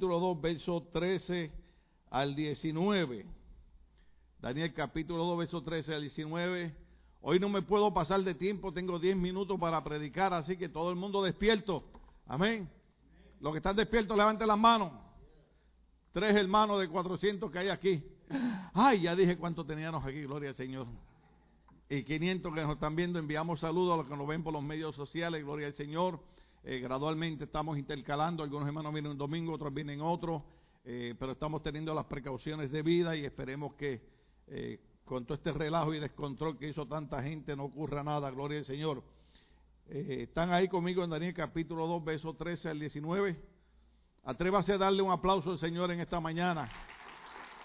capítulo 2, verso 13 al 19. Daniel capítulo 2, verso 13 al 19. Hoy no me puedo pasar de tiempo, tengo 10 minutos para predicar, así que todo el mundo despierto. Amén. Los que están despiertos, levanten las manos. Tres hermanos de 400 que hay aquí. Ay, ya dije cuánto teníamos aquí, gloria al Señor. Y 500 que nos están viendo, enviamos saludos a los que nos ven por los medios sociales, gloria al Señor. Eh, gradualmente estamos intercalando, algunos hermanos vienen un domingo, otros vienen otro, eh, pero estamos teniendo las precauciones de vida y esperemos que eh, con todo este relajo y descontrol que hizo tanta gente no ocurra nada, gloria al Señor. están ahí conmigo en Daniel capítulo 2, verso 13 al 19. Atrévase a darle un aplauso al Señor en esta mañana.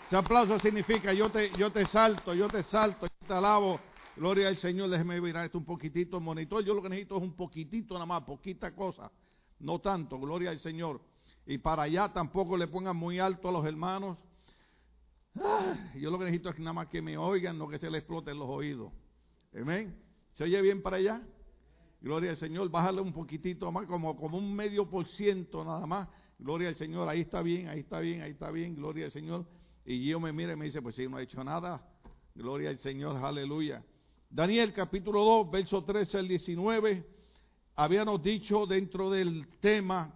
Ese aplauso significa yo te, yo te salto, yo te salto, yo te alabo. Gloria al Señor, déjeme mirar esto un poquitito, monitor. Yo lo que necesito es un poquitito nada más, poquita cosa. No tanto, gloria al Señor. Y para allá tampoco le pongan muy alto a los hermanos. yo lo que necesito es nada más que me oigan, no que se les exploten los oídos. Amén. ¿Se oye bien para allá? Gloria al Señor, bájale un poquitito más, como, como un medio por ciento nada más. Gloria al Señor, ahí está bien, ahí está bien, ahí está bien, gloria al Señor. Y yo me mire y me dice, pues si no ha hecho nada, gloria al Señor, aleluya. Daniel capítulo 2, verso 13 al 19, habíamos dicho dentro del tema,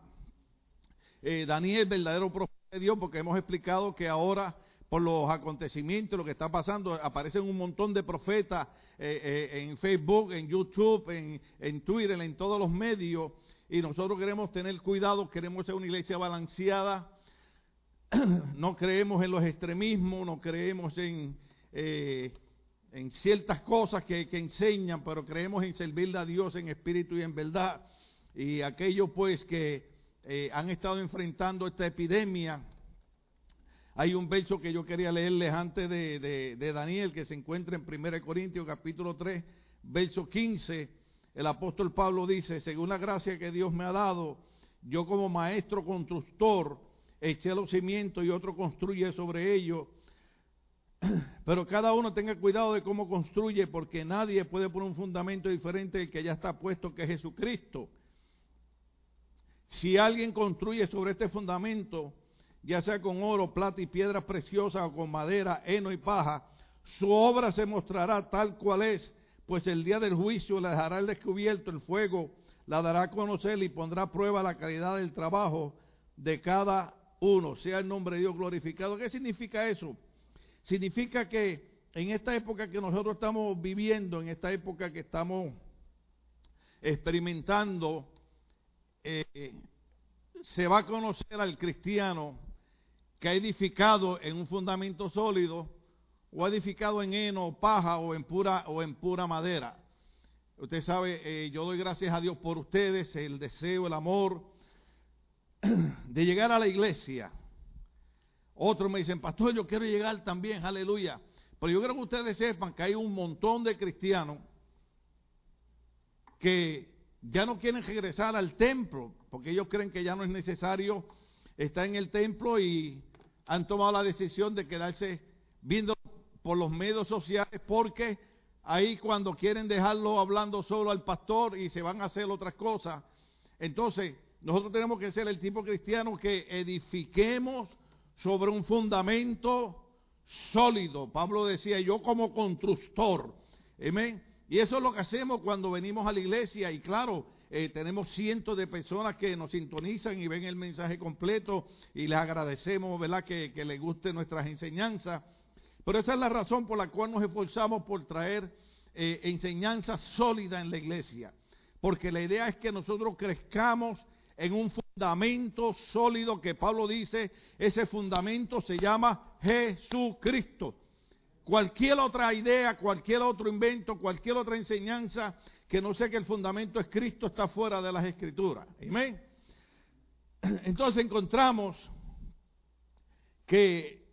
eh, Daniel, verdadero profeta de Dios, porque hemos explicado que ahora por los acontecimientos, lo que está pasando, aparecen un montón de profetas eh, eh, en Facebook, en YouTube, en, en Twitter, en todos los medios, y nosotros queremos tener cuidado, queremos ser una iglesia balanceada, no creemos en los extremismos, no creemos en, eh, en ciertas cosas que, enseñan, pero creemos en servirle a Dios en espíritu y en verdad. Y aquellos pues que eh, han estado enfrentando esta epidemia, hay un verso que yo quería leerles antes de, de Daniel, que se encuentra en 1 Corintios capítulo 3, verso 15 el apóstol Pablo dice, según la gracia que Dios me ha dado, yo como maestro constructor eché los cimientos y otro construye sobre ellos. Pero cada uno tenga cuidado de cómo construye, porque nadie puede poner un fundamento diferente del que ya está puesto, que es Jesucristo. Si alguien construye sobre este fundamento, ya sea con oro, plata y piedras preciosas o con madera, heno y paja, su obra se mostrará tal cual es, pues el día del juicio la dejará el descubierto, el fuego la dará a conocer y pondrá a prueba la calidad del trabajo de cada uno. Sea el nombre de Dios glorificado. ¿Qué significa eso? Significa que en esta época que nosotros estamos viviendo, en esta época que estamos experimentando, eh, se va a conocer al cristiano que ha edificado en un fundamento sólido o edificado en heno, paja o en pura, o en pura madera. Usted sabe, eh, yo doy gracias a Dios por ustedes, el deseo, el amor de llegar a la iglesia. Otros me dicen, pastor, yo quiero llegar también, aleluya. Pero yo quiero que ustedes sepan que hay un montón de cristianos que ya no quieren regresar al templo, porque ellos creen que ya no es necesario estar en el templo y han tomado la decisión de quedarse viendo por los medios sociales porque ahí cuando quieren dejarlo hablando solo al pastor y se van a hacer otras cosas. Entonces, nosotros tenemos que ser el tipo cristiano que edifiquemos sobre un fundamento sólido. Pablo decía, yo como constructor. Amén. Y eso es lo que hacemos cuando venimos a la iglesia. Y claro, eh, tenemos cientos de personas que nos sintonizan y ven el mensaje completo. Y les agradecemos, ¿verdad?, que, que les guste nuestras enseñanzas. Pero esa es la razón por la cual nos esforzamos por traer eh, enseñanza sólida en la iglesia. Porque la idea es que nosotros crezcamos en un fundamento sólido que Pablo dice, ese fundamento se llama Jesucristo. Cualquier otra idea, cualquier otro invento, cualquier otra enseñanza que no sea que el fundamento es Cristo está fuera de las escrituras. Amén. Entonces encontramos que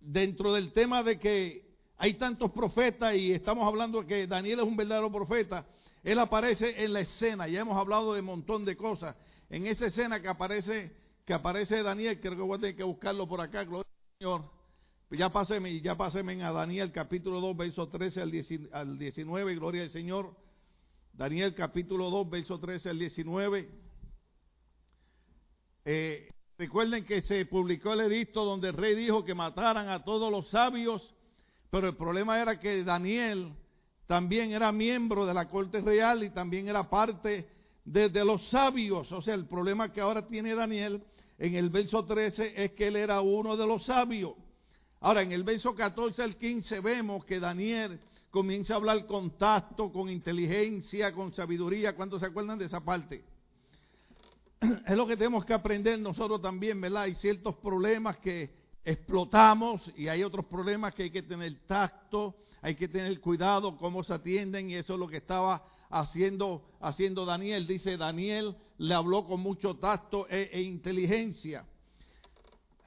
dentro del tema de que hay tantos profetas y estamos hablando de que Daniel es un verdadero profeta, él aparece en la escena, ya hemos hablado de un montón de cosas. En esa escena que aparece, que aparece Daniel, creo que voy a tener que buscarlo por acá, gloria al Señor. Ya páseme, ya páseme a Daniel capítulo 2, verso 13 al 19, gloria al Señor. Daniel capítulo 2, verso 13 al 19. Eh, Recuerden que se publicó el edicto donde el rey dijo que mataran a todos los sabios, pero el problema era que Daniel también era miembro de la corte real y también era parte de, de los sabios. O sea, el problema que ahora tiene Daniel en el verso 13 es que él era uno de los sabios. Ahora, en el verso 14 al 15 vemos que Daniel comienza a hablar con tacto, con inteligencia, con sabiduría. ¿Cuántos se acuerdan de esa parte? Es lo que tenemos que aprender nosotros también, ¿verdad? Hay ciertos problemas que explotamos y hay otros problemas que hay que tener tacto, hay que tener cuidado cómo se atienden y eso es lo que estaba haciendo, haciendo Daniel. Dice, Daniel le habló con mucho tacto e, e inteligencia.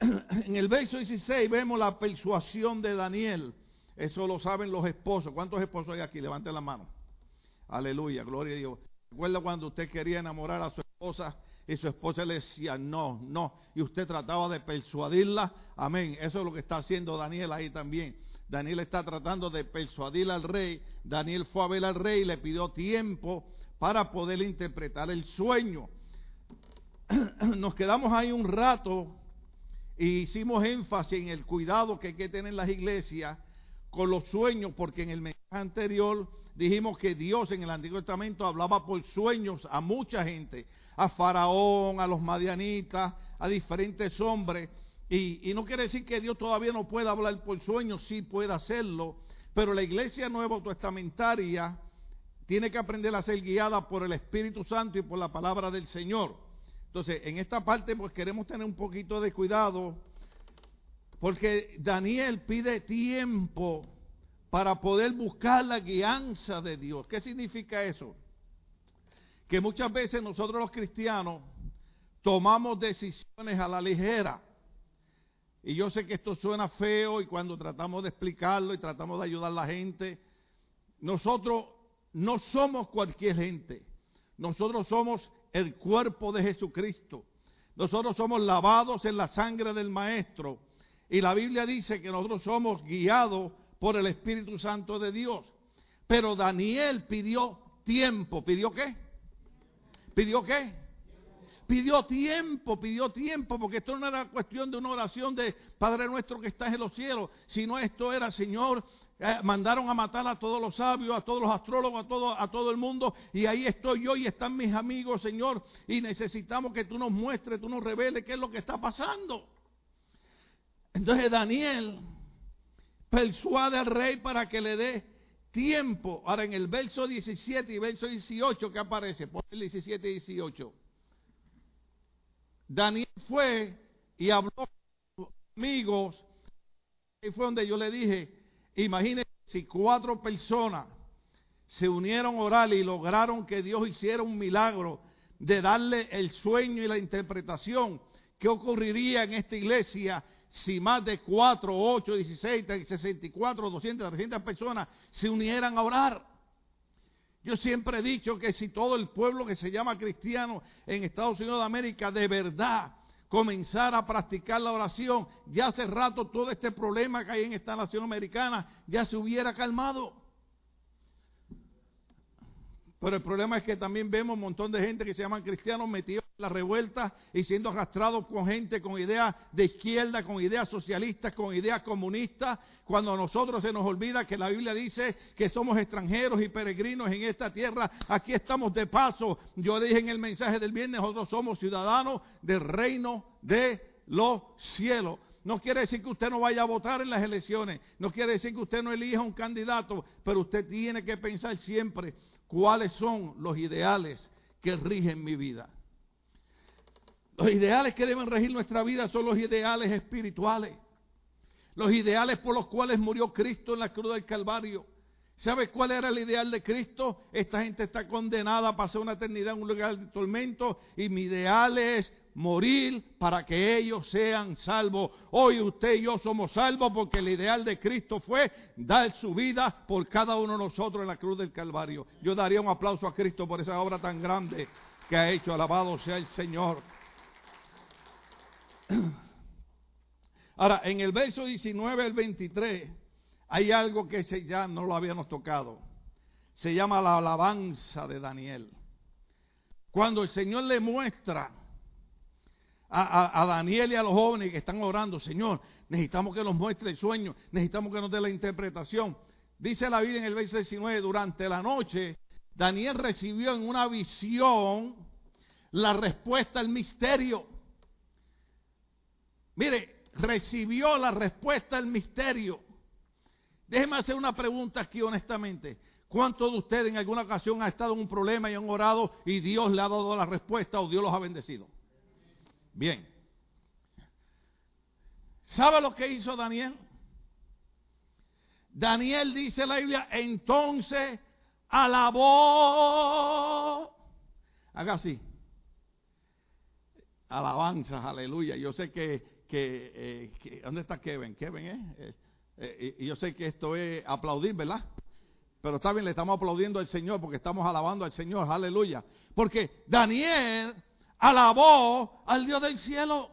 En el verso 16 vemos la persuasión de Daniel. Eso lo saben los esposos. ¿Cuántos esposos hay aquí? Levanten la mano. Aleluya, gloria a Dios. ¿Recuerda cuando usted quería enamorar a su esposa y su esposa le decía no, no? Y usted trataba de persuadirla. Amén. Eso es lo que está haciendo Daniel ahí también. Daniel está tratando de persuadir al rey. Daniel fue a ver al rey y le pidió tiempo para poder interpretar el sueño. Nos quedamos ahí un rato y hicimos énfasis en el cuidado que hay que tener en las iglesias con los sueños, porque en el mensaje anterior dijimos que Dios en el Antiguo Testamento hablaba por sueños a mucha gente, a Faraón, a los madianitas, a diferentes hombres. Y, no quiere decir que Dios todavía no pueda hablar por sueños, sí puede hacerlo, pero la iglesia nueva testamentaria tiene que aprender a ser guiada por el Espíritu Santo y por la palabra del Señor. Entonces, en esta parte pues queremos tener un poquito de cuidado porque Daniel pide tiempo para poder buscar la guianza de Dios. ¿Qué significa eso? Que muchas veces nosotros los cristianos tomamos decisiones a la ligera. Y yo sé que esto suena feo y cuando tratamos de explicarlo y tratamos de ayudar a la gente, nosotros no somos cualquier gente. Nosotros somos el cuerpo de Jesucristo. Nosotros somos lavados en la sangre del Maestro. Y la Biblia dice que nosotros somos guiados por el Espíritu Santo de Dios. Pero Daniel pidió tiempo. ¿Pidió qué? ¿Pidió qué? Pidió tiempo, pidió tiempo, porque esto no era cuestión de una oración de Padre nuestro que estás en los cielos, sino esto era, Señor, eh, mandaron a matar a todos los sabios, a todos los astrólogos, a todo, el mundo. Y ahí estoy yo y están mis amigos, Señor. Y necesitamos que tú nos muestres, tú nos reveles qué es lo que está pasando. Entonces Daniel persuade al rey para que le dé tiempo. Ahora en el verso 17 y verso 18 que aparece, por el 17 y 18. Daniel fue y habló con sus amigos. Y fue donde yo le dije, Imagínense si cuatro personas se unieron a orar y lograron que Dios hiciera un milagro de darle el sueño y la interpretación. ¿Qué ocurriría en esta iglesia si más de 4, 8, 16, 64, 200, 300 personas se unieran a orar? Yo siempre he dicho que si todo el pueblo que se llama cristiano en Estados Unidos de América de verdad comenzar a practicar la oración, ya hace rato todo este problema que hay en esta nación americana ya se hubiera calmado. Pero el problema es que también vemos un montón de gente que se llaman cristianos metidos en la revuelta y siendo arrastrados con gente con ideas de izquierda, con ideas socialistas, con ideas comunistas, cuando a nosotros se nos olvida que la Biblia dice que somos extranjeros y peregrinos en esta tierra, aquí estamos de paso. Yo dije en el mensaje del viernes, nosotros somos ciudadanos del reino de los cielos. No quiere decir que usted no vaya a votar en las elecciones, no quiere decir que usted no elija un candidato, pero usted tiene que pensar siempre cuáles son los ideales que rigen mi vida. Los ideales que deben regir nuestra vida son los ideales espirituales. Los ideales por los cuales murió Cristo en la cruz del Calvario. ¿Sabe cuál era el ideal de Cristo? Esta gente está condenada a pasar una eternidad en un lugar de tormento y mi ideal es morir para que ellos sean salvos. Hoy usted y yo somos salvos porque el ideal de Cristo fue dar su vida por cada uno de nosotros en la cruz del Calvario. Yo daría un aplauso a Cristo por esa obra tan grande que ha hecho. Alabado sea el Señor. Ahora, en el verso 19 al 23 hay algo que ya no lo habíamos tocado. Se llama la alabanza de Daniel. Cuando el Señor le muestra a, Daniel y a los jóvenes que están orando, Señor, necesitamos que nos muestre el sueño, necesitamos que nos dé la interpretación. Dice la Biblia en el verso 19, durante la noche, Daniel recibió en una visión la respuesta al misterio. Mire, recibió la respuesta al misterio. Déjeme hacer una pregunta aquí honestamente. ¿Cuántos de ustedes en alguna ocasión han estado en un problema y han orado y Dios le ha dado la respuesta o Dios los ha bendecido? Bien. ¿Sabe lo que hizo Daniel? Daniel dice la Biblia, entonces alabó. Haga así. Alabanza, aleluya. Yo sé que, que, eh, ¿dónde está Kevin? Kevin, ¿eh? eh, eh y yo sé que esto es aplaudir, ¿verdad? Pero está bien, le estamos aplaudiendo al Señor porque estamos alabando al Señor, aleluya. Porque Daniel alabó al Dios del cielo.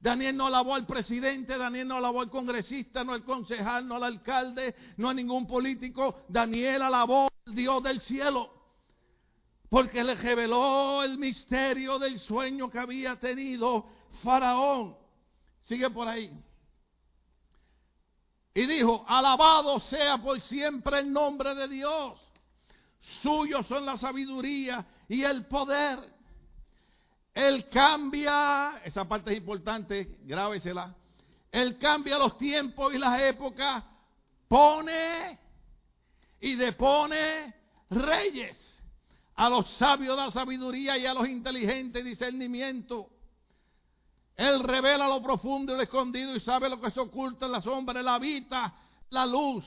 Daniel no alabó al presidente, Daniel no alabó al congresista, no al concejal, no al alcalde, no a ningún político. Daniel alabó al Dios del cielo. Porque le reveló el misterio del sueño que había tenido Faraón. Sigue por ahí. Y dijo, alabado sea por siempre el nombre de Dios. Suyos son la sabiduría y el poder él cambia, esa parte es importante, grábesela. Él cambia los tiempos y las épocas, pone y depone reyes. A los sabios da sabiduría y a los inteligentes discernimiento. Él revela lo profundo y lo escondido y sabe lo que se oculta en la sombra. Él habita la luz.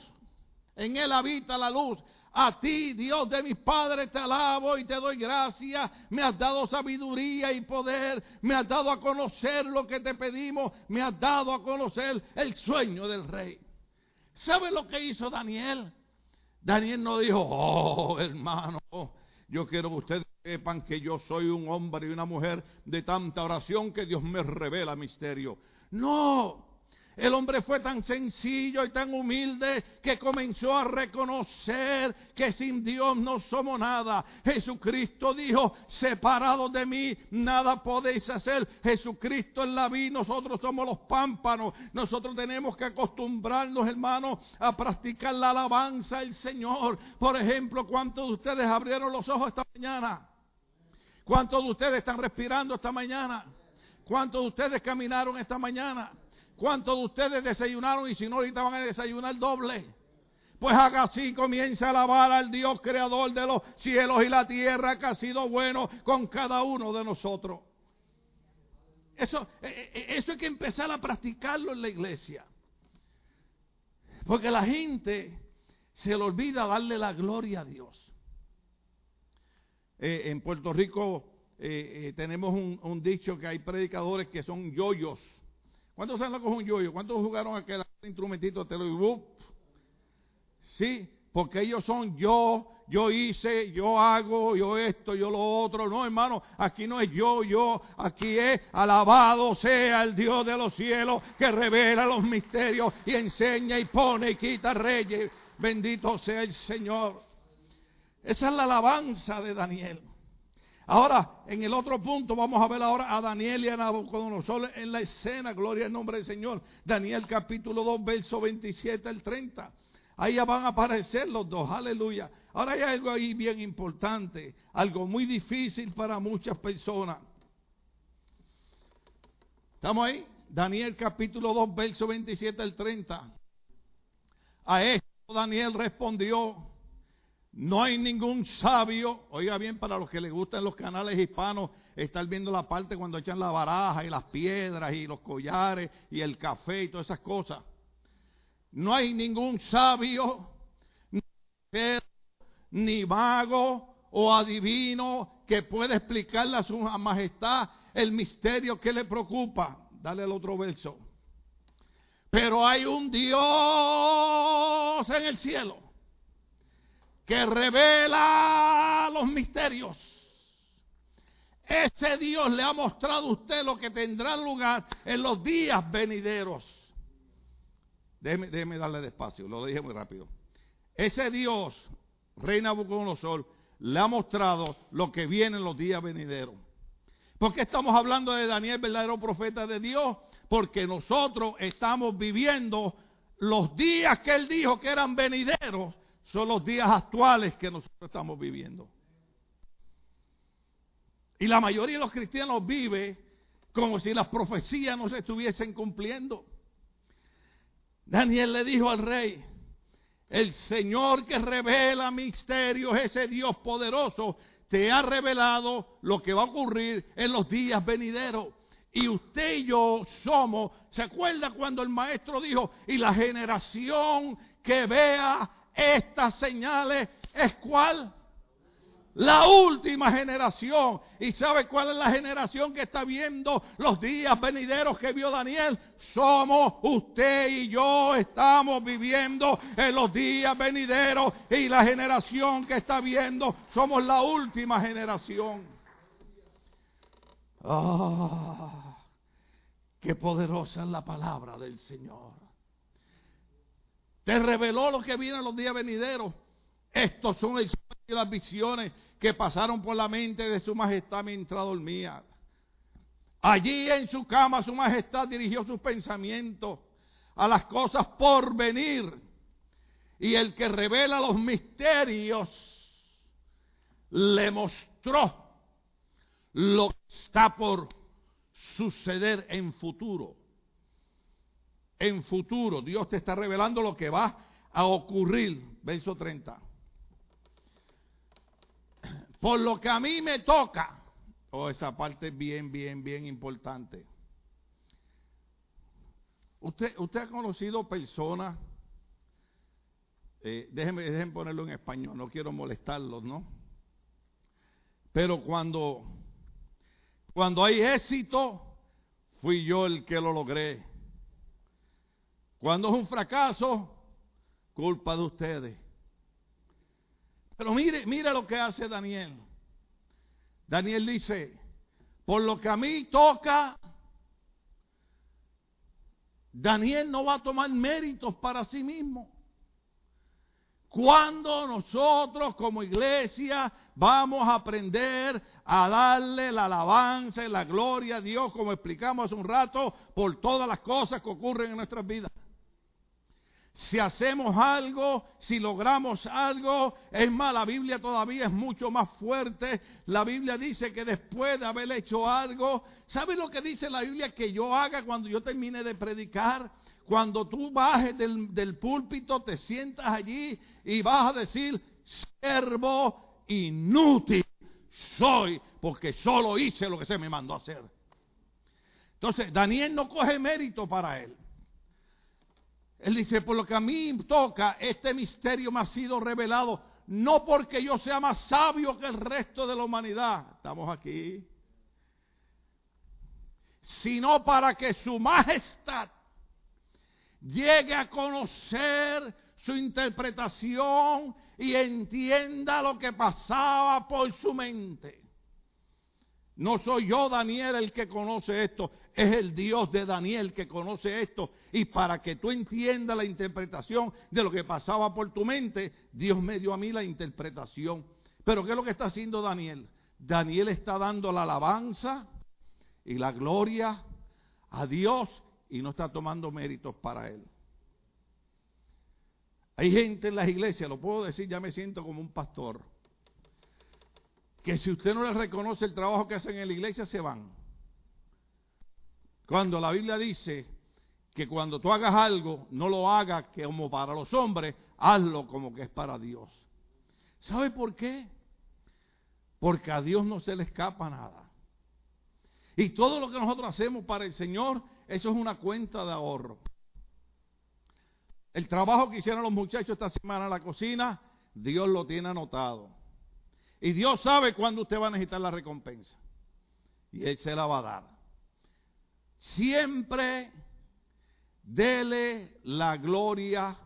En él habita la luz. A ti, Dios de mis padres, te alabo y te doy gracias. Me has dado sabiduría y poder. Me has dado a conocer lo que te pedimos. Me has dado a conocer el sueño del rey. ¿Sabe lo que hizo Daniel? Daniel no dijo, oh hermano, yo quiero que ustedes sepan que yo soy un hombre y una mujer de tanta oración que Dios me revela misterio. No, el hombre fue tan sencillo y tan humilde que comenzó a reconocer que sin Dios no somos nada. Jesucristo dijo, separados de mí, nada podéis hacer. Jesucristo es la vida, nosotros somos los pámpanos. Nosotros tenemos que acostumbrarnos, hermanos, a practicar la alabanza al Señor. Por ejemplo, ¿cuántos de ustedes abrieron los ojos esta mañana? ¿Cuántos de ustedes están respirando esta mañana? ¿Cuántos de ustedes caminaron esta mañana? ¿Cuántos de ustedes desayunaron y si no ahorita van a desayunar doble? Pues haga así, comienza a alabar al Dios creador de los cielos y la tierra que ha sido bueno con cada uno de nosotros. Eso, eh, eh, eso hay que empezar a practicarlo en la iglesia. Porque la gente se le olvida darle la gloria a Dios. Eh, en Puerto Rico tenemos un, un dicho que hay predicadores que son yoyos ¿Cuántos saben lo que un yoyo? ¿Cuántos jugaron aquel instrumentito te lo Sí, porque ellos son yo, yo hice, yo hago, yo esto, yo lo otro. No, hermano, aquí no es yo, yo, aquí es alabado sea el Dios de los cielos que revela los misterios y enseña y pone y quita reyes. Bendito sea el Señor. Esa es la alabanza de Daniel. Ahora, en el otro punto, vamos a ver ahora a Daniel y a Nabucodonosor en la escena, gloria al nombre del Señor. Daniel capítulo 2, verso 27 al 30. Ahí ya van a aparecer los dos, aleluya. Ahora hay algo ahí bien importante, algo muy difícil para muchas personas. ¿Estamos ahí? Daniel capítulo 2, verso 27 al 30. A esto Daniel respondió, no hay ningún sabio, oiga bien, para los que les gustan los canales hispanos, estar viendo la parte cuando echan la baraja y las piedras y los collares y el café y todas esas cosas. No hay ningún sabio, ni mago o adivino que pueda explicarle a su majestad el misterio que le preocupa. Dale el otro verso. Pero hay un Dios en el cielo que revela los misterios. Ese Dios le ha mostrado a usted lo que tendrá lugar en los días venideros. Déjeme, darle despacio, lo dije muy rápido. Ese Dios, Reina Nabucodonosor, le ha mostrado lo que viene en los días venideros. ¿Por qué estamos hablando de Daniel, verdadero profeta de Dios? Porque nosotros estamos viviendo los días que él dijo que eran venideros, son los días actuales que nosotros estamos viviendo. Y la mayoría de los cristianos vive como si las profecías no se estuviesen cumpliendo. Daniel le dijo al rey, el Señor que revela misterios, ese Dios poderoso, te ha revelado lo que va a ocurrir en los días venideros. Y usted y yo somos, ¿se acuerda cuando el maestro dijo, y la generación que vea estas señales es cuál? La última generación. ¿Y sabe cuál es la generación que está viendo los días venideros que vio Daniel? Somos usted y yo estamos viviendo en los días venideros y la generación que está viendo somos la última generación. Ah, qué poderosa es la palabra del Señor. Te reveló lo que viene en los días venideros. Estos son el y las visiones que pasaron por la mente de su majestad mientras dormía. Allí en su cama su majestad dirigió sus pensamientos a las cosas por venir. Y el que revela los misterios le mostró lo que está por suceder en futuro. En futuro, Dios te está revelando lo que va a ocurrir. Verso 30. Por lo que a mí me toca. Oh, esa parte es bien, bien, bien importante. Usted, usted ha conocido personas, eh, déjenme, déjenme ponerlo en español, no quiero molestarlos, ¿no? Pero cuando, cuando hay éxito, fui yo el que lo logré. Cuando es un fracaso, culpa de ustedes. Pero mire, mire lo que hace Daniel. Daniel dice, por lo que a mí toca, Daniel no va a tomar méritos para sí mismo. Cuando nosotros como iglesia vamos a aprender a darle la alabanza y la gloria a Dios, como explicamos hace un rato, por todas las cosas que ocurren en nuestras vidas si hacemos algo, si logramos algo, es más, la Biblia todavía es mucho más fuerte. La Biblia dice que después de haber hecho algo, ¿sabe lo que dice la Biblia que yo haga cuando yo termine de predicar? Cuando tú bajes del, del púlpito, te sientas allí y vas a decir, servo inútil soy, porque solo hice lo que se me mandó a hacer. Entonces, Daniel no coge mérito para él. Él dice, por lo que a mí toca, este misterio me ha sido revelado, no porque yo sea más sabio que el resto de la humanidad, estamos aquí, sino para que su majestad llegue a conocer su interpretación y entienda lo que pasaba por su mente. No soy yo, Daniel, el que conoce esto. Es el Dios de Daniel que conoce esto. Y para que tú entiendas la interpretación de lo que pasaba por tu mente, Dios me dio a mí la interpretación. Pero ¿qué es lo que está haciendo Daniel? Daniel está dando la alabanza y la gloria a Dios y no está tomando méritos para él. Hay gente en las iglesias, lo puedo decir, ya me siento como un pastor que si usted no le reconoce el trabajo que hacen en la iglesia, se van. Cuando la Biblia dice que cuando tú hagas algo, no lo hagas como para los hombres, hazlo como que es para Dios. ¿Sabe por qué? Porque a Dios no se le escapa nada. Y todo lo que nosotros hacemos para el Señor, eso es una cuenta de ahorro. El trabajo que hicieron los muchachos esta semana en la cocina, Dios lo tiene anotado. Y Dios sabe cuándo usted va a necesitar la recompensa. Y Él se la va a dar. Siempre dele la gloria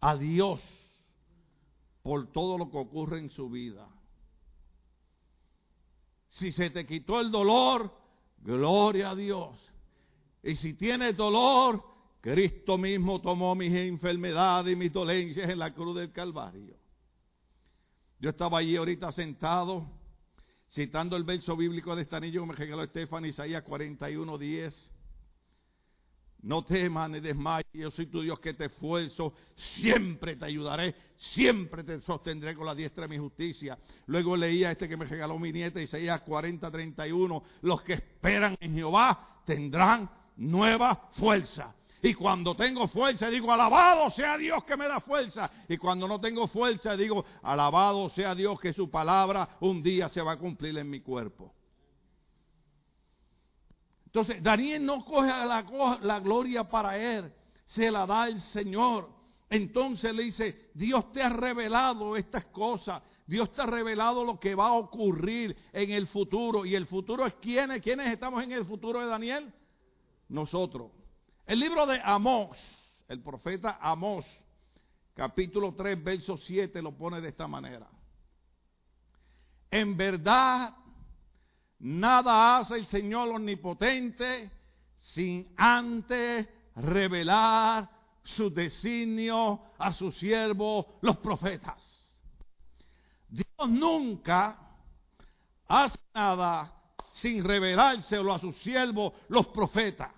a Dios por todo lo que ocurre en su vida. Si se te quitó el dolor, gloria a Dios. Y si tienes dolor, Cristo mismo tomó mis enfermedades y mis dolencias en la cruz del Calvario. Yo estaba allí ahorita sentado, citando el verso bíblico de esta anillo que me regaló Estefan, Isaías 41, 10. No temas ni desmayes, yo soy tu Dios que te esfuerzo, siempre te ayudaré, siempre te sostendré con la diestra de mi justicia. Luego leía este que me regaló mi nieta, Isaías 40, 31, los que esperan en Jehová tendrán nueva fuerza. Y cuando tengo fuerza digo, alabado sea Dios que me da fuerza. Y cuando no tengo fuerza digo, alabado sea Dios que su palabra un día se va a cumplir en mi cuerpo. Entonces, Daniel no coge la, la gloria para él, se la da el Señor. Entonces le dice, Dios te ha revelado estas cosas, Dios te ha revelado lo que va a ocurrir en el futuro. ¿Y el futuro es quiénes? ¿Quiénes estamos en el futuro de Daniel? Nosotros. El libro de Amós, el profeta Amós, capítulo 3, verso 7, lo pone de esta manera. En verdad Nada hace el Señor omnipotente sin antes revelar su designio a sus siervos, los profetas. Dios nunca hace nada sin revelárselo a sus siervos, los profetas.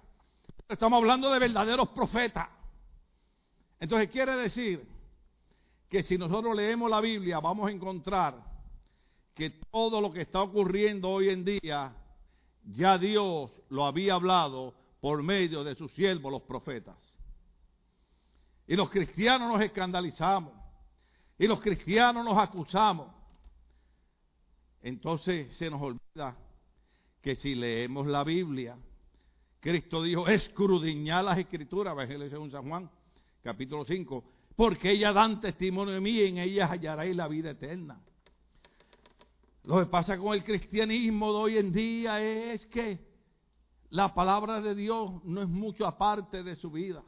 Estamos hablando de verdaderos profetas. Entonces quiere decir que si nosotros leemos la Biblia vamos a encontrar que todo lo que está ocurriendo hoy en día, ya Dios lo había hablado por medio de sus siervos, los profetas. Y los cristianos nos escandalizamos. Y los cristianos nos acusamos. Entonces se nos olvida que si leemos la Biblia, Cristo dijo, escrudiñar las escrituras, Evangelio según San Juan, capítulo 5, porque ellas dan testimonio de mí y en ellas hallaréis la vida eterna. Lo que pasa con el cristianismo de hoy en día es que la palabra de Dios no es mucho aparte de su vida.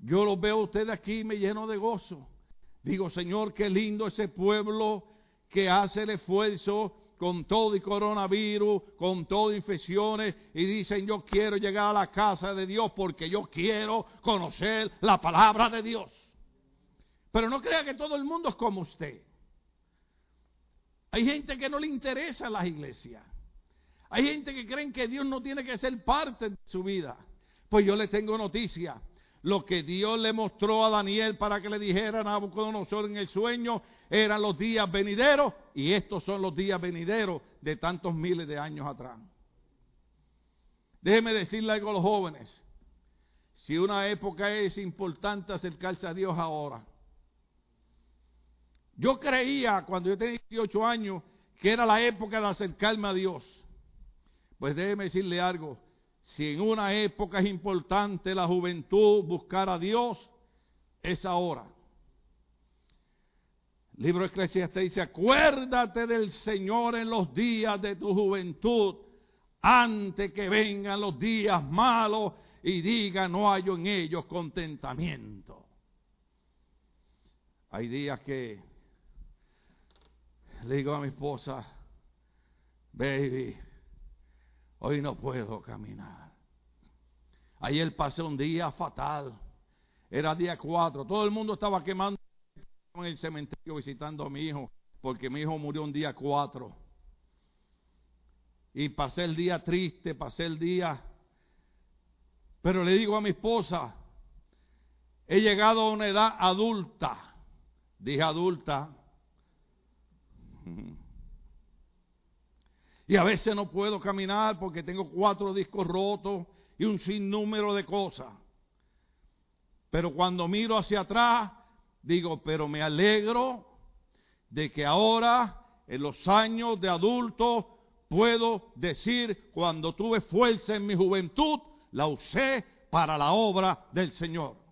Yo lo veo a ustedes aquí me lleno de gozo. Digo, Señor, qué lindo ese pueblo que hace el esfuerzo con todo y coronavirus, con todo infecciones, y dicen, yo quiero llegar a la casa de Dios porque yo quiero conocer la palabra de Dios. Pero no crea que todo el mundo es como usted. Hay gente que no le interesa las iglesias. Hay gente que creen que Dios no tiene que ser parte de su vida. Pues yo le tengo noticia. Lo que Dios le mostró a Daniel para que le dijera a Nabucodonosor en el sueño eran los días venideros y estos son los días venideros de tantos miles de años atrás. Déjeme decirle algo a los jóvenes. Si una época es importante acercarse a Dios ahora, yo creía cuando yo tenía 18 años que era la época de acercarme a Dios. Pues déjeme decirle algo. Si en una época es importante la juventud buscar a Dios, es ahora. Libro de Eclesiastes dice, acuérdate del Señor en los días de tu juventud, antes que vengan los días malos y diga, no hay en ellos contentamiento. Hay días que le digo a mi esposa, baby, hoy no puedo caminar. Ayer pasé un día fatal. Era día 4. Todo el mundo estaba quemando en el cementerio visitando a mi hijo, porque mi hijo murió un día 4. Y pasé el día triste, pasé el día... Pero le digo a mi esposa, he llegado a una edad adulta. Dije adulta, y a veces no puedo caminar porque tengo cuatro discos rotos y un sinnúmero de cosas. Pero cuando miro hacia atrás, digo, pero me alegro de que ahora, en los años de adulto, puedo decir, cuando tuve fuerza en mi juventud, la usé para la obra del Señor.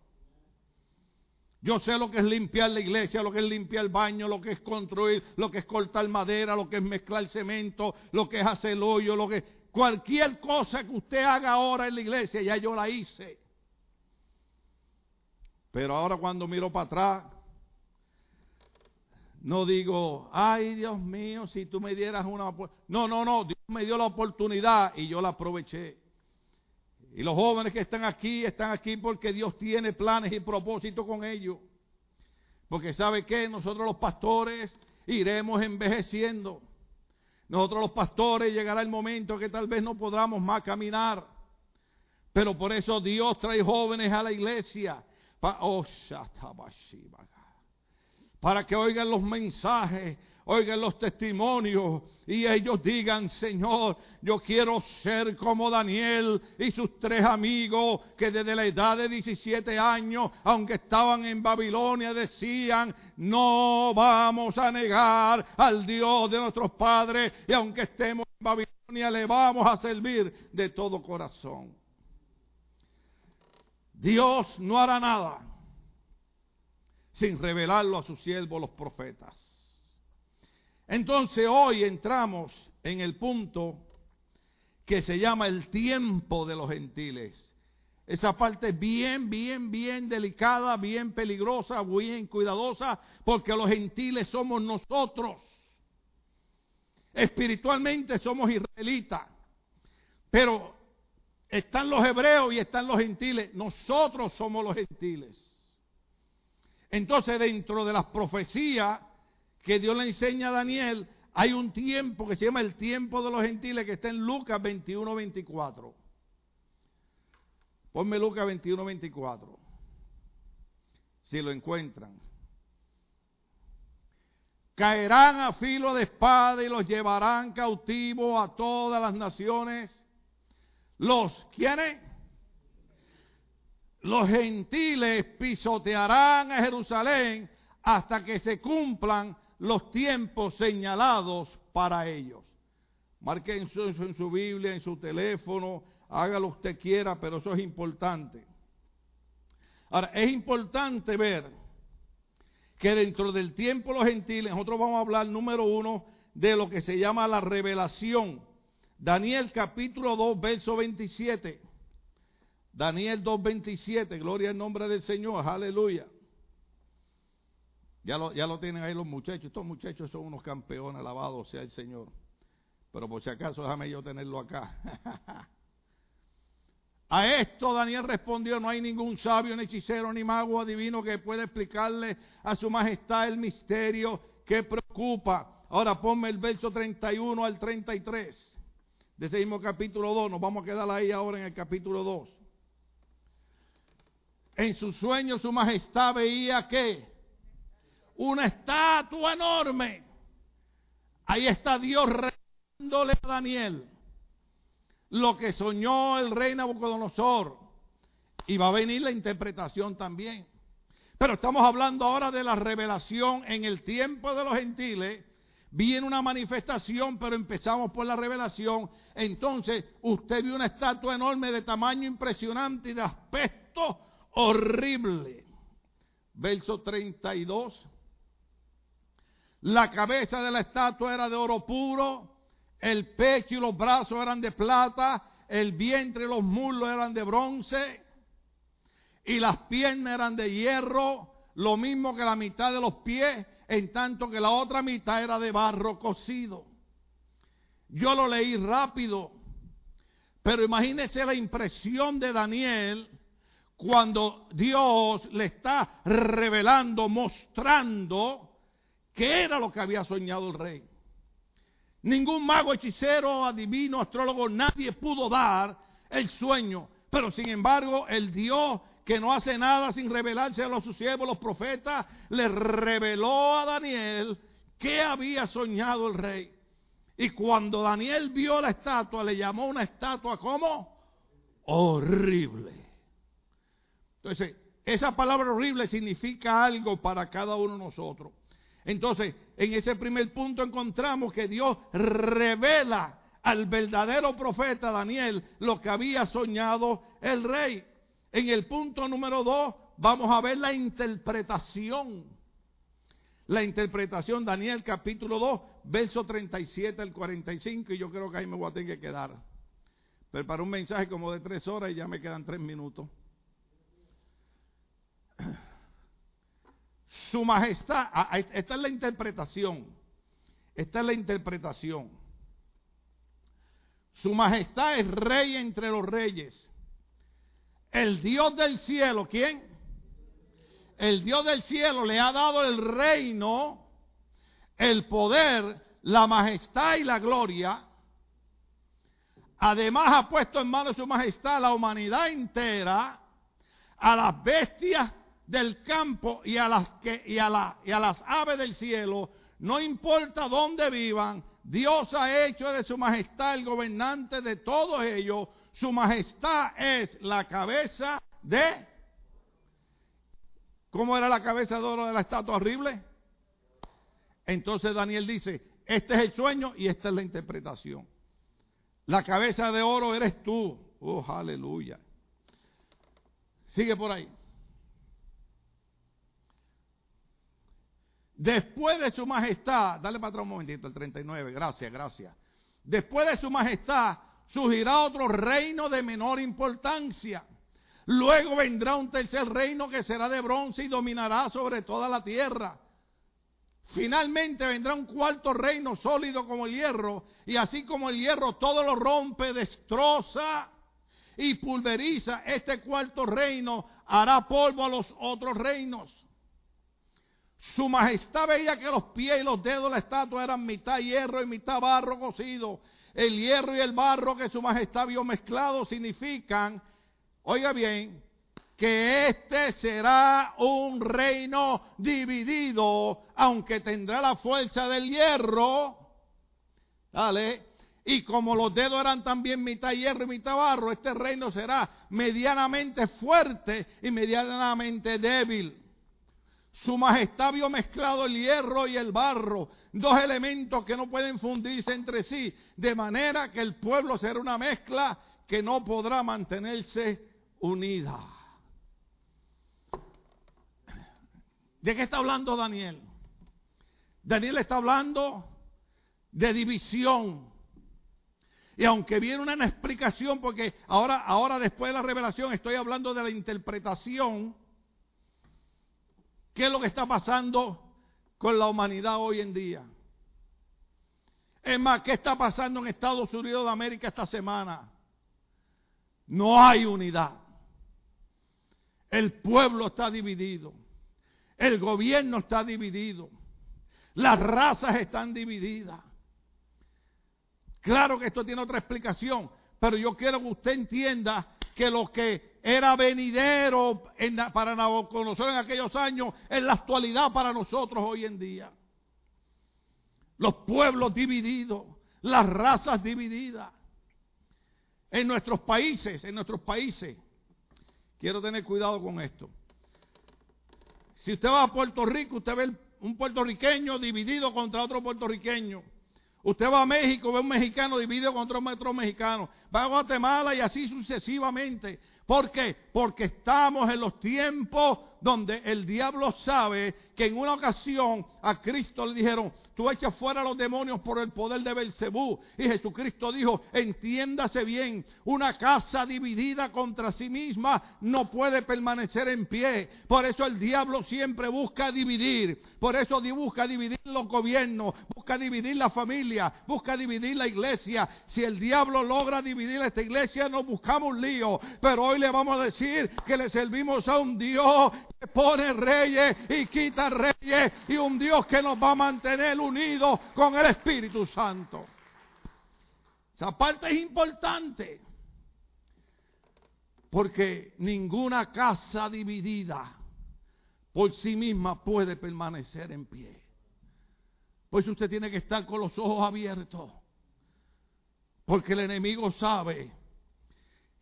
Yo sé lo que es limpiar la iglesia, lo que es limpiar el baño, lo que es construir, lo que es cortar madera, lo que es mezclar cemento, lo que es hacer el hoyo, lo que cualquier cosa que usted haga ahora en la iglesia, ya yo la hice. Pero ahora cuando miro para atrás, no digo, ay Dios mío, si tú me dieras una... No, no, no, Dios me dio la oportunidad y yo la aproveché. Y los jóvenes que están aquí, están aquí porque Dios tiene planes y propósitos con ellos. Porque sabe que nosotros los pastores iremos envejeciendo. Nosotros los pastores llegará el momento que tal vez no podamos más caminar. Pero por eso Dios trae jóvenes a la iglesia. Oh, para que oigan los mensajes oigan los testimonios y ellos digan, Señor, yo quiero ser como Daniel y sus tres amigos que desde la edad de 17 años, aunque estaban en Babilonia, decían, no vamos a negar al Dios de nuestros padres y aunque estemos en Babilonia, le vamos a servir de todo corazón. Dios no hará nada sin revelarlo a sus siervos los profetas. Entonces hoy entramos en el punto que se llama el tiempo de los gentiles. Esa parte bien, bien, bien delicada, bien peligrosa, bien cuidadosa, porque los gentiles somos nosotros. Espiritualmente somos israelitas, pero están los hebreos y están los gentiles. Nosotros somos los gentiles. Entonces dentro de las profecías que Dios le enseña a Daniel, hay un tiempo que se llama el tiempo de los gentiles que está en Lucas 21, 24. Ponme Lucas 21, 24. Si lo encuentran. Caerán a filo de espada y los llevarán cautivos a todas las naciones. Los, ¿quiénes? Los gentiles pisotearán a Jerusalén hasta que se cumplan los tiempos señalados para ellos. Marque en su, en su Biblia, en su teléfono, haga lo que usted quiera, pero eso es importante. Ahora, es importante ver que dentro del tiempo los gentiles, nosotros vamos a hablar número uno de lo que se llama la revelación. Daniel capítulo 2, verso 27. Daniel 2, 27. Gloria al nombre del Señor. Aleluya. Ya lo, ya lo tienen ahí los muchachos. Estos muchachos son unos campeones, alabados sea el Señor. Pero por si acaso, déjame yo tenerlo acá. A esto Daniel respondió, no hay ningún sabio, ni hechicero, ni mago adivino que pueda explicarle a su majestad el misterio que preocupa. Ahora ponme el verso 31 al 33 de ese mismo capítulo 2. Nos vamos a quedar ahí ahora en el capítulo 2. En su sueño su majestad veía que una estatua enorme. Ahí está Dios revelándole a Daniel lo que soñó el rey Nabucodonosor. Y va a venir la interpretación también. Pero estamos hablando ahora de la revelación en el tiempo de los gentiles. Viene una manifestación, pero empezamos por la revelación. Entonces, usted vio una estatua enorme de tamaño impresionante y de aspecto horrible. Verso 32. La cabeza de la estatua era de oro puro, el pecho y los brazos eran de plata, el vientre y los muslos eran de bronce, y las piernas eran de hierro, lo mismo que la mitad de los pies, en tanto que la otra mitad era de barro cocido. Yo lo leí rápido, pero imagínese la impresión de Daniel cuando Dios le está revelando, mostrando ¿Qué era lo que había soñado el rey? Ningún mago, hechicero, adivino, astrólogo, nadie pudo dar el sueño. Pero sin embargo, el Dios que no hace nada sin revelarse a los sus siervos, los profetas, le reveló a Daniel qué había soñado el rey. Y cuando Daniel vio la estatua, le llamó una estatua como horrible. Entonces, esa palabra horrible significa algo para cada uno de nosotros. Entonces, en ese primer punto encontramos que Dios revela al verdadero profeta Daniel lo que había soñado el rey. En el punto número dos vamos a ver la interpretación. La interpretación, Daniel capítulo 2, verso 37 al 45, y yo creo que ahí me voy a tener que quedar. Preparé un mensaje como de tres horas y ya me quedan tres minutos. Su majestad, esta es la interpretación, esta es la interpretación. Su majestad es rey entre los reyes. El Dios del cielo, ¿quién? El Dios del cielo le ha dado el reino, el poder la majestad y la gloria. Además ha puesto en manos de su majestad la humanidad entera, a las bestias del campo y a las, que, y a la, y a las aves del cielo, no importa dónde vivan, Dios ha hecho de su majestad el gobernante de todos ellos. Su majestad es la cabeza de... ¿Cómo era la cabeza de oro de la estatua horrible? Entonces Daniel dice, este es el sueño y esta es la interpretación. La cabeza de oro eres tú. Oh, aleluya. Sigue por ahí. Después de su majestad, dale para atrás un momentito, el 39, gracias, gracias. Después de su majestad surgirá otro reino de menor importancia. Luego vendrá un tercer reino que será de bronce y dominará sobre toda la tierra. Finalmente vendrá un cuarto reino sólido como el hierro, y así como el hierro todo lo rompe, destroza y pulveriza, este cuarto reino hará polvo a los otros reinos. Su majestad veía que los pies y los dedos de la estatua eran mitad hierro y mitad barro cocido. El hierro y el barro que su majestad vio mezclados significan, oiga bien, que este será un reino dividido, aunque tendrá la fuerza del hierro. Dale. Y como los dedos eran también mitad hierro y mitad barro, este reino será medianamente fuerte y medianamente débil. Su majestad vio mezclado el hierro y el barro, dos elementos que no pueden fundirse entre sí, de manera que el pueblo será una mezcla que no podrá mantenerse unida. ¿De qué está hablando Daniel? Daniel está hablando de división. Y aunque viene una explicación, porque ahora, ahora después de la revelación estoy hablando de la interpretación, ¿Qué es lo que está pasando con la humanidad hoy en día? Es más, ¿qué está pasando en Estados Unidos de América esta semana? No hay unidad. El pueblo está dividido. El gobierno está dividido. Las razas están divididas. Claro que esto tiene otra explicación, pero yo quiero que usted entienda que lo que era venidero en, para Nabucodonosor en aquellos años es la actualidad para nosotros hoy en día. Los pueblos divididos, las razas divididas. En nuestros países, en nuestros países, quiero tener cuidado con esto. Si usted va a Puerto Rico, usted ve un puertorriqueño dividido contra otro puertorriqueño. Usted va a México, ve un mexicano dividido contra otro mexicano. Va a Guatemala y así sucesivamente. ¿Por qué? Porque estamos en los tiempos donde el diablo sabe que en una ocasión a Cristo le dijeron, tú echas fuera a los demonios por el poder de Belcebú. Y Jesucristo dijo, entiéndase bien, una casa dividida contra sí misma no puede permanecer en pie. Por eso el diablo siempre busca dividir. Por eso busca dividir los gobiernos, busca dividir la familia, busca dividir la iglesia. Si el diablo logra dividir esta iglesia, no buscamos un lío. Pero hoy le vamos a decir que le servimos a un Dios que pone reyes y quita reyes y un Dios que nos va a mantener unidos con el Espíritu Santo. Esa parte es importante. Porque ninguna casa dividida por sí misma puede permanecer en pie. Por eso usted tiene que estar con los ojos abiertos. Porque el enemigo sabe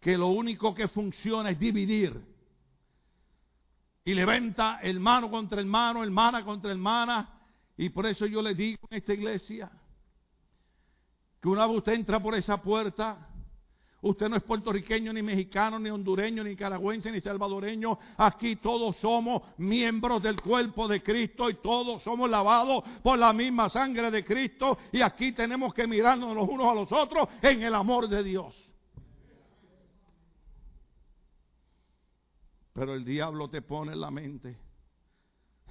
que lo único que funciona es dividir. Y levanta hermano contra hermano, hermana contra hermana. Y por eso yo le digo en esta iglesia que una vez usted entra por esa puerta, usted no es puertorriqueño, ni mexicano, ni hondureño, ni nicaragüense, ni salvadoreño. Aquí todos somos miembros del cuerpo de Cristo y todos somos lavados por la misma sangre de Cristo. Y aquí tenemos que mirarnos los unos a los otros en el amor de Dios. Pero el diablo te pone en la mente.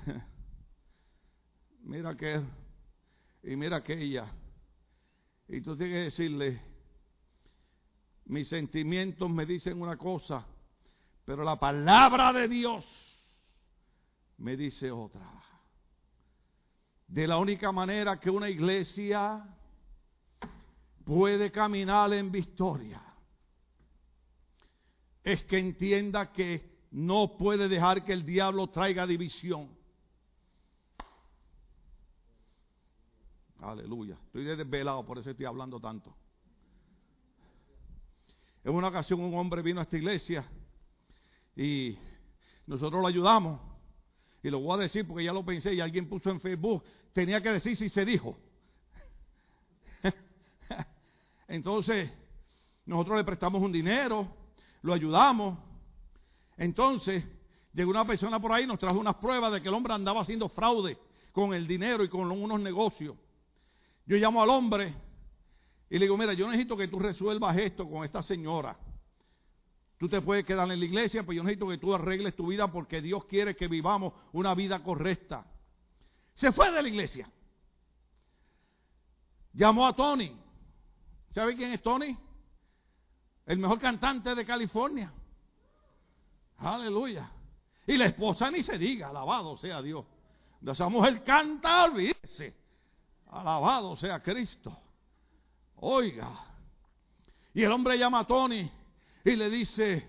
mira que y mira aquella. Y tú tienes que decirle, mis sentimientos me dicen una cosa, pero la palabra de Dios me dice otra. de la única manera que una iglesia puede caminar en victoria es que entienda que no puede dejar que el diablo traiga división. Aleluya. Estoy desvelado, por eso estoy hablando tanto. En una ocasión un hombre vino a esta iglesia y nosotros lo ayudamos. Y lo voy a decir porque ya lo pensé y alguien puso en Facebook, tenía que decir si se dijo. Entonces, nosotros le prestamos un dinero, lo ayudamos. Entonces, llegó una persona por ahí, nos trajo unas pruebas de que el hombre andaba haciendo fraude con el dinero y con unos negocios. Yo llamo al hombre y le digo, mira, yo necesito que tú resuelvas esto con esta señora. Tú te puedes quedar en la iglesia, pero yo necesito que tú arregles tu vida porque Dios quiere que vivamos una vida correcta. Se fue de la iglesia. Llamó a Tony. ¿Sabe quién es Tony? El mejor cantante de California. Aleluya. Y la esposa ni se diga, alabado sea Dios. De esa mujer canta, olvídese. Alabado sea Cristo. Oiga. Y el hombre llama a Tony y le dice,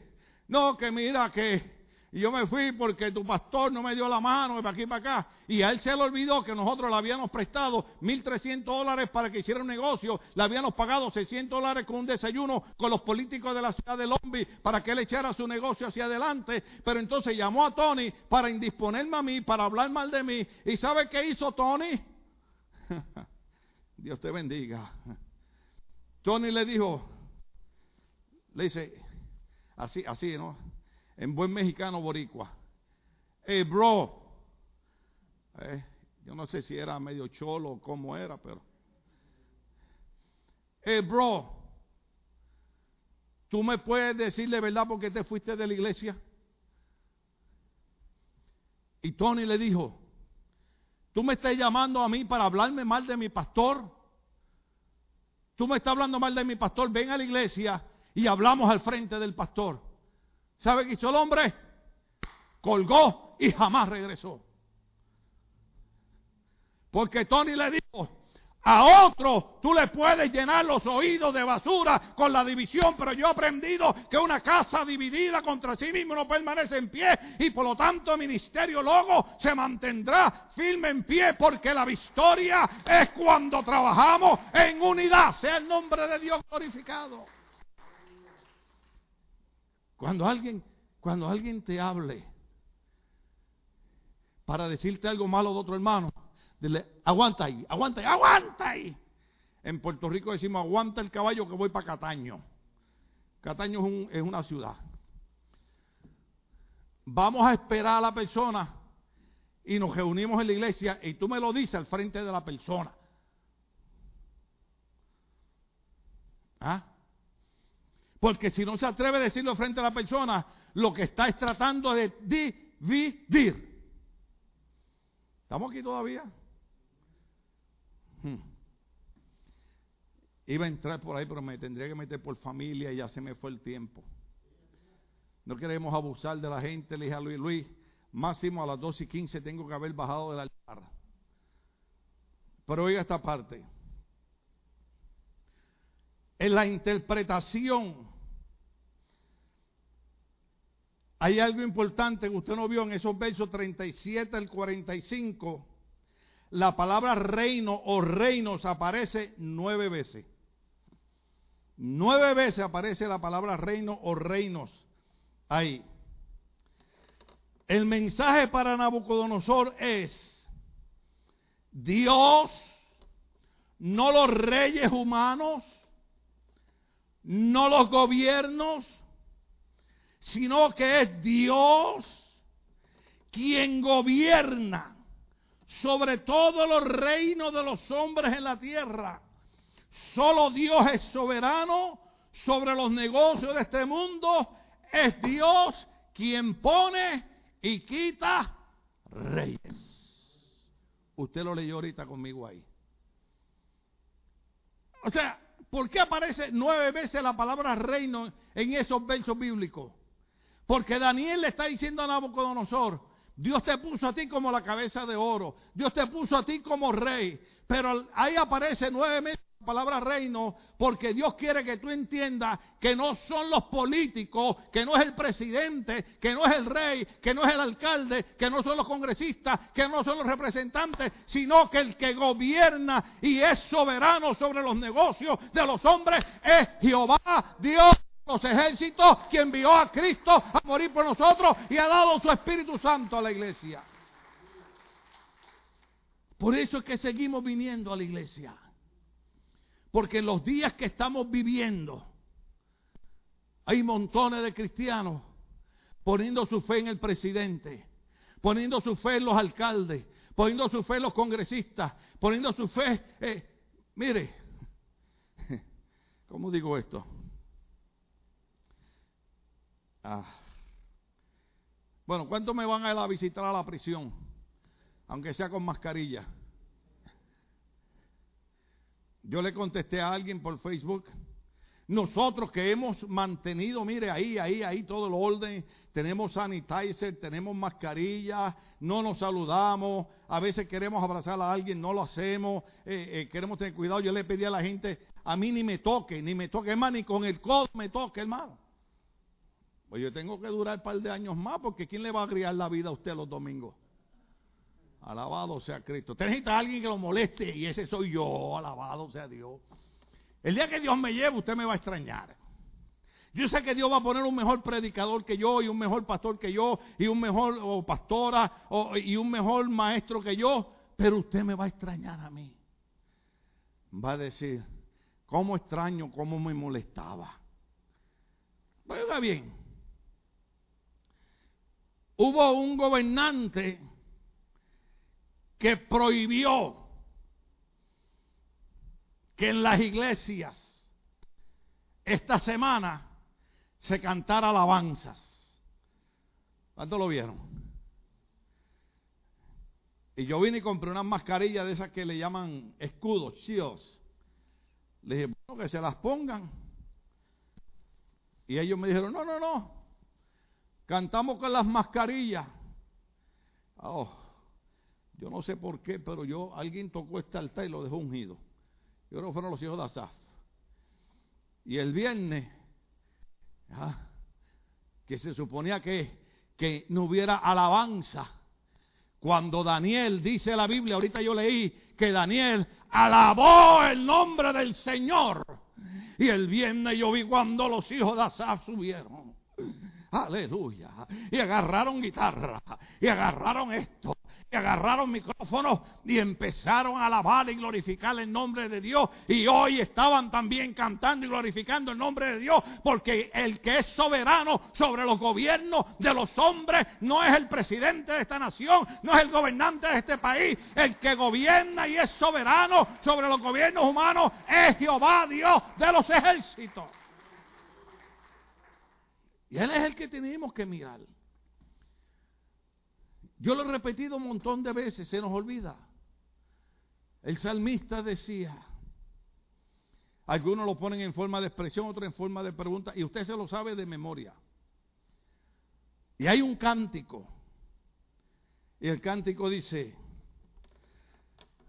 no, que mira que yo me fui porque tu pastor no me dio la mano de para aquí para acá. Y a él se le olvidó que nosotros le habíamos prestado 1.300 dólares para que hiciera un negocio. Le habíamos pagado 600 dólares con un desayuno con los políticos de la ciudad de Lombi para que él echara su negocio hacia adelante. Pero entonces llamó a Tony para indisponerme a mí, para hablar mal de mí. ¿Y sabe qué hizo Tony? Dios te bendiga. Tony le dijo, le dice, así, así, ¿no? En buen mexicano boricua. Hey, bro. Eh, yo no sé si era medio cholo o cómo era, pero. Hey, bro. ¿Tú me puedes decir de verdad por qué te fuiste de la iglesia? Y Tony le dijo, ¿tú me estás llamando a mí para hablarme mal de mi pastor? Tú me estás hablando mal de mi pastor, ven a la iglesia y hablamos al frente del pastor. ¿Sabe qué hizo el hombre? Colgó y jamás regresó. Porque Tony le dijo, a otro tú le puedes llenar los oídos de basura con la división, pero yo he aprendido que una casa dividida contra sí mismo no permanece en pie y por lo tanto el ministerio luego se mantendrá firme en pie porque la victoria es cuando trabajamos en unidad, sea el nombre de Dios glorificado. Cuando alguien, cuando alguien te hable para decirte algo malo de otro hermano, dile, aguanta ahí, aguanta ahí, aguanta ahí. En Puerto Rico decimos, aguanta el caballo que voy para Cataño. Cataño es, es una ciudad. Vamos a esperar a la persona y nos reunimos en la iglesia y tú me lo dices al frente de la persona. ¿Ah? Porque si no se atreve a decirlo frente a la persona, lo que está es tratando de dividir. ¿Estamos aquí todavía? Hmm. Iba a entrar por ahí, pero me tendría que meter por familia y ya se me fue el tiempo. No queremos abusar de la gente, le dije a Luis, Luis, máximo a las 2 y 15 tengo que haber bajado del altar. Pero oiga esta parte. En la interpretación Hay algo importante que usted no vio en esos versos 37 al 45. La palabra reino o reinos aparece nueve veces. Nueve veces aparece la palabra reino o reinos ahí. El mensaje para Nabucodonosor es, Dios, no los reyes humanos, no los gobiernos, sino que es Dios quien gobierna sobre todos los reinos de los hombres en la tierra. Solo Dios es soberano sobre los negocios de este mundo. Es Dios quien pone y quita reyes. Usted lo leyó ahorita conmigo ahí. O sea, ¿por qué aparece nueve veces la palabra reino en esos versos bíblicos? Porque Daniel le está diciendo a Nabucodonosor, Dios te puso a ti como la cabeza de oro. Dios te puso a ti como rey. Pero ahí aparece nueve meses la palabra reino porque Dios quiere que tú entiendas que no son los políticos, que no es el presidente, que no es el rey, que no es el alcalde, que no son los congresistas, que no son los representantes, sino que el que gobierna y es soberano sobre los negocios de los hombres es Jehová Dios los ejércitos, quien envió a Cristo a morir por nosotros y ha dado su Espíritu Santo a la iglesia. Por eso es que seguimos viniendo a la iglesia. Porque en los días que estamos viviendo, hay montones de cristianos poniendo su fe en el presidente, poniendo su fe en los alcaldes, poniendo su fe en los congresistas, poniendo su fe... Eh, mire, ¿cómo digo esto? Ah. Bueno, ¿cuántos me van a ir a visitar a la prisión? Aunque sea con mascarilla. Yo le contesté a alguien por Facebook. Nosotros que hemos mantenido, mire, ahí, ahí, ahí todo el orden, tenemos sanitizer, tenemos mascarilla, no nos saludamos, a veces queremos abrazar a alguien, no lo hacemos, eh, eh, queremos tener cuidado. Yo le pedí a la gente, a mí ni me toque, ni me toque, hermano, ni con el codo me toque, hermano. Pues yo tengo que durar un par de años más, porque ¿quién le va a criar la vida a usted los domingos? Alabado sea Cristo. Usted necesita a alguien que lo moleste y ese soy yo. Alabado sea Dios. El día que Dios me lleve, usted me va a extrañar. Yo sé que Dios va a poner un mejor predicador que yo y un mejor pastor que yo y un mejor pastora y un mejor maestro que yo, pero usted me va a extrañar a mí. Va a decir, ¿cómo extraño, cómo me molestaba? Oiga bien, hubo un gobernante que prohibió que en las iglesias esta semana se cantara alabanzas. ¿Cuánto lo vieron? Y yo vine y compré unas mascarillas de esas que le llaman escudos, shields. Le dije, bueno, que se las pongan. Y ellos me dijeron, no, no, no. Cantamos con las mascarillas. Oh, yo no sé por qué, pero yo, alguien tocó este altar y lo dejó ungido. Yo creo que fueron los hijos de Asaf. Y el viernes, ah, que se suponía que, que no hubiera alabanza, cuando Daniel, dice la Biblia, ahorita yo leí que Daniel alabó el nombre del Señor. Y el viernes yo vi cuando los hijos de Asaf subieron. Aleluya. Y agarraron guitarra. Y agarraron esto. Y agarraron micrófonos y empezaron a alabar y glorificar el nombre de Dios. Y hoy estaban también cantando y glorificando el nombre de Dios. Porque el que es soberano sobre los gobiernos de los hombres no es el presidente de esta nación, no es el gobernante de este país. El que gobierna y es soberano sobre los gobiernos humanos es Jehová Dios de los ejércitos. Y Él es el que tenemos que mirar. Yo lo he repetido un montón de veces, se nos olvida. El salmista decía, algunos lo ponen en forma de expresión, otros en forma de pregunta, y usted se lo sabe de memoria. Y hay un cántico, y el cántico dice,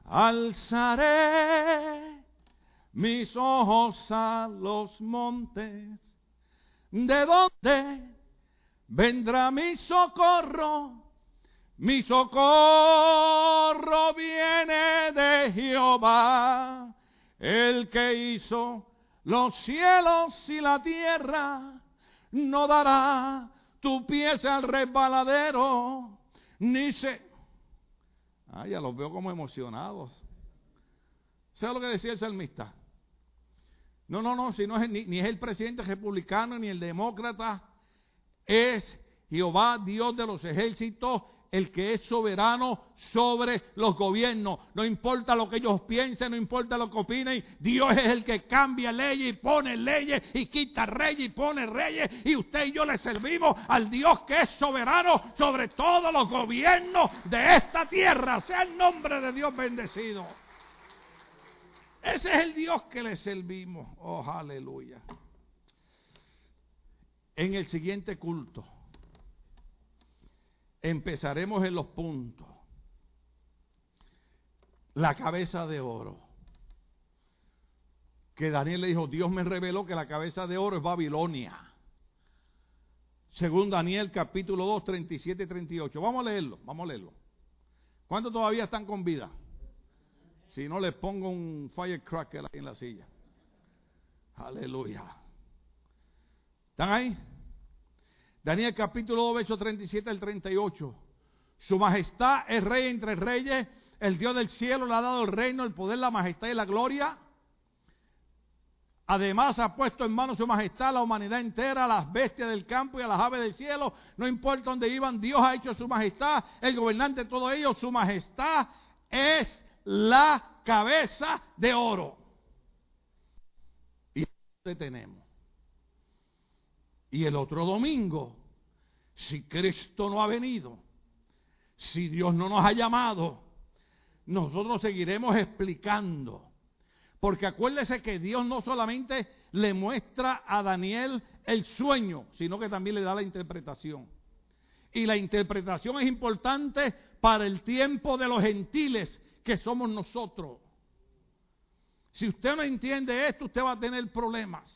alzaré mis ojos a los montes ¿De dónde vendrá mi socorro? Mi socorro viene de Jehová, el que hizo los cielos y la tierra. No dará tu pies al resbaladero, ni se... Ah, ya los veo como emocionados. ¿Sabes lo que decía el salmista? No, no, no, si no es, ni, ni es el presidente republicano ni el demócrata, es Jehová, Dios de los ejércitos, el que es soberano sobre los gobiernos. No importa lo que ellos piensen, no importa lo que opinen, Dios es el que cambia leyes y pone leyes y quita reyes y pone reyes. Y usted y yo le servimos al Dios que es soberano sobre todos los gobiernos de esta tierra. Sea el nombre de Dios bendecido. Ese es el Dios que le servimos. Oh, aleluya. En el siguiente culto, Empezaremos en los puntos. La cabeza de oro. Que Daniel le dijo, Dios me reveló que la cabeza de oro es Babilonia. Según Daniel capítulo 2, 37 y 38. Vamos a leerlo, vamos a leerlo. ¿Cuántos todavía están con vida? Si no, les pongo un firecracker ahí en la silla. Aleluya. ¿Están ahí? Daniel capítulo 2, verso 37 al 38. Su majestad es rey entre reyes. El Dios del cielo le ha dado el reino, el poder, la majestad y la gloria. Además ha puesto en manos su majestad a la humanidad entera, a las bestias del campo y a las aves del cielo. No importa dónde iban, Dios ha hecho su majestad, el gobernante de todo ello. Su majestad es la cabeza de oro. Y tenemos. Y el otro domingo, si Cristo no ha venido, si Dios no nos ha llamado, nosotros seguiremos explicando. Porque acuérdese que Dios no solamente le muestra a Daniel el sueño, sino que también le da la interpretación. Y la interpretación es importante para el tiempo de los gentiles que somos nosotros. Si usted no entiende esto, usted va a tener problemas.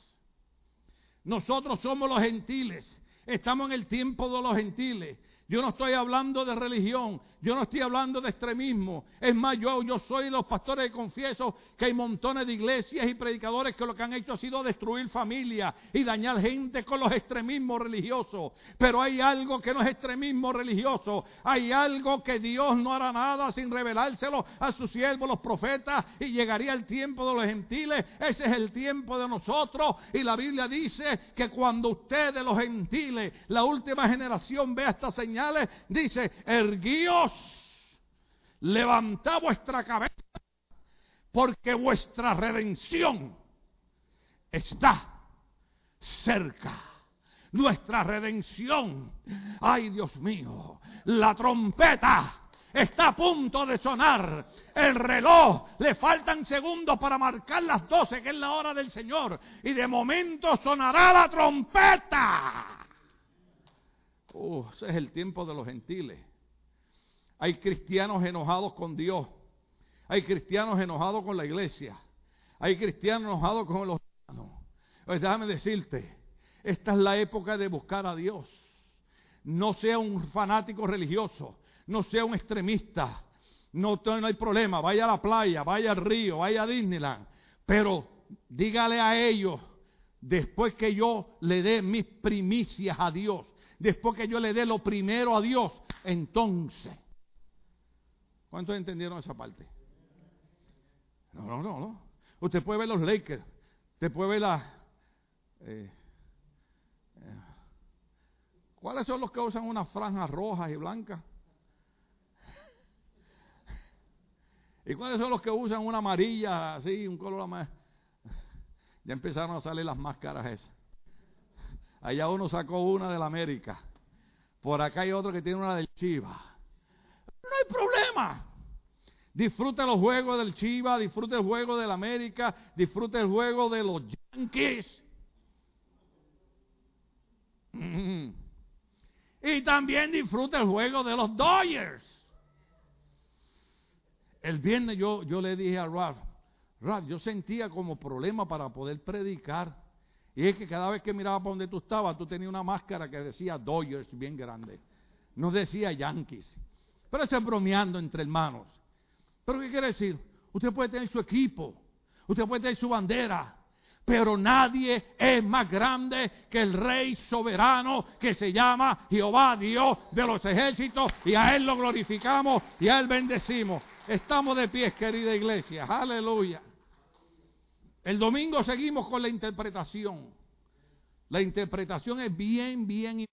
Nosotros somos los gentiles. Estamos en el tiempo de los gentiles. Yo no estoy hablando de religión, yo no estoy hablando de extremismo. Es más, yo, yo soy los pastores que confieso que hay montones de iglesias y predicadores que lo que han hecho ha sido destruir familias y dañar gente con los extremismos religiosos. Pero hay algo que no es extremismo religioso. Hay algo que Dios no hará nada sin revelárselo a sus siervos, los profetas, y llegaría el tiempo de los gentiles. Ese es el tiempo de nosotros. Y la Biblia dice que cuando ustedes, los gentiles, la última generación, vea estas dice, erguíos levantad vuestra cabeza, porque vuestra redención está cerca. Nuestra redención, ay Dios mío, la trompeta está a punto de sonar. El reloj, le faltan segundos para marcar las 12, que es la hora del Señor. Y de momento sonará la trompeta. Ese es el tiempo de los gentiles. Hay cristianos enojados con Dios. Hay cristianos enojados con la iglesia. Hay cristianos enojados con los hermanos. Pues déjame decirte, esta es la época de buscar a Dios. No sea un fanático religioso, no sea un extremista. No, no hay problema, vaya a la playa, vaya al río, vaya a Disneyland. Pero dígale a ellos, después que yo le dé mis primicias a Dios, después que yo le dé lo primero a Dios, entonces ¿Cuántos entendieron esa parte? No, no, no, no. Usted puede ver los Lakers, usted puede ver la... Eh, eh, ¿Cuáles son los que usan unas franjas rojas y blancas? ¿Y cuáles son los que usan una amarilla, así, un color más? Ya empezaron a salir las máscaras esas. Allá uno sacó una de la América. Por acá hay otro que tiene una del Chiva hay problema. Disfruta los juegos del Chiva, disfruta el juego del América, disfruta el juego de los Yankees. Mm. Y también disfruta el juego de los Dodgers. El viernes yo, yo le dije a Ralph, Ralph, yo sentía como problema para poder predicar. Y es que cada vez que miraba para donde tú estabas, tú tenías una máscara que decía Dodgers bien grande. No decía Yankees. Pero eso es bromeando entre hermanos. ¿Pero qué quiere decir? Usted puede tener su equipo, usted puede tener su bandera, pero nadie es más grande que el Rey soberano que se llama Jehová Dios de los ejércitos y a Él lo glorificamos y a Él bendecimos. Estamos de pie, querida iglesia. Aleluya. El domingo seguimos con la interpretación. La interpretación es bien, bien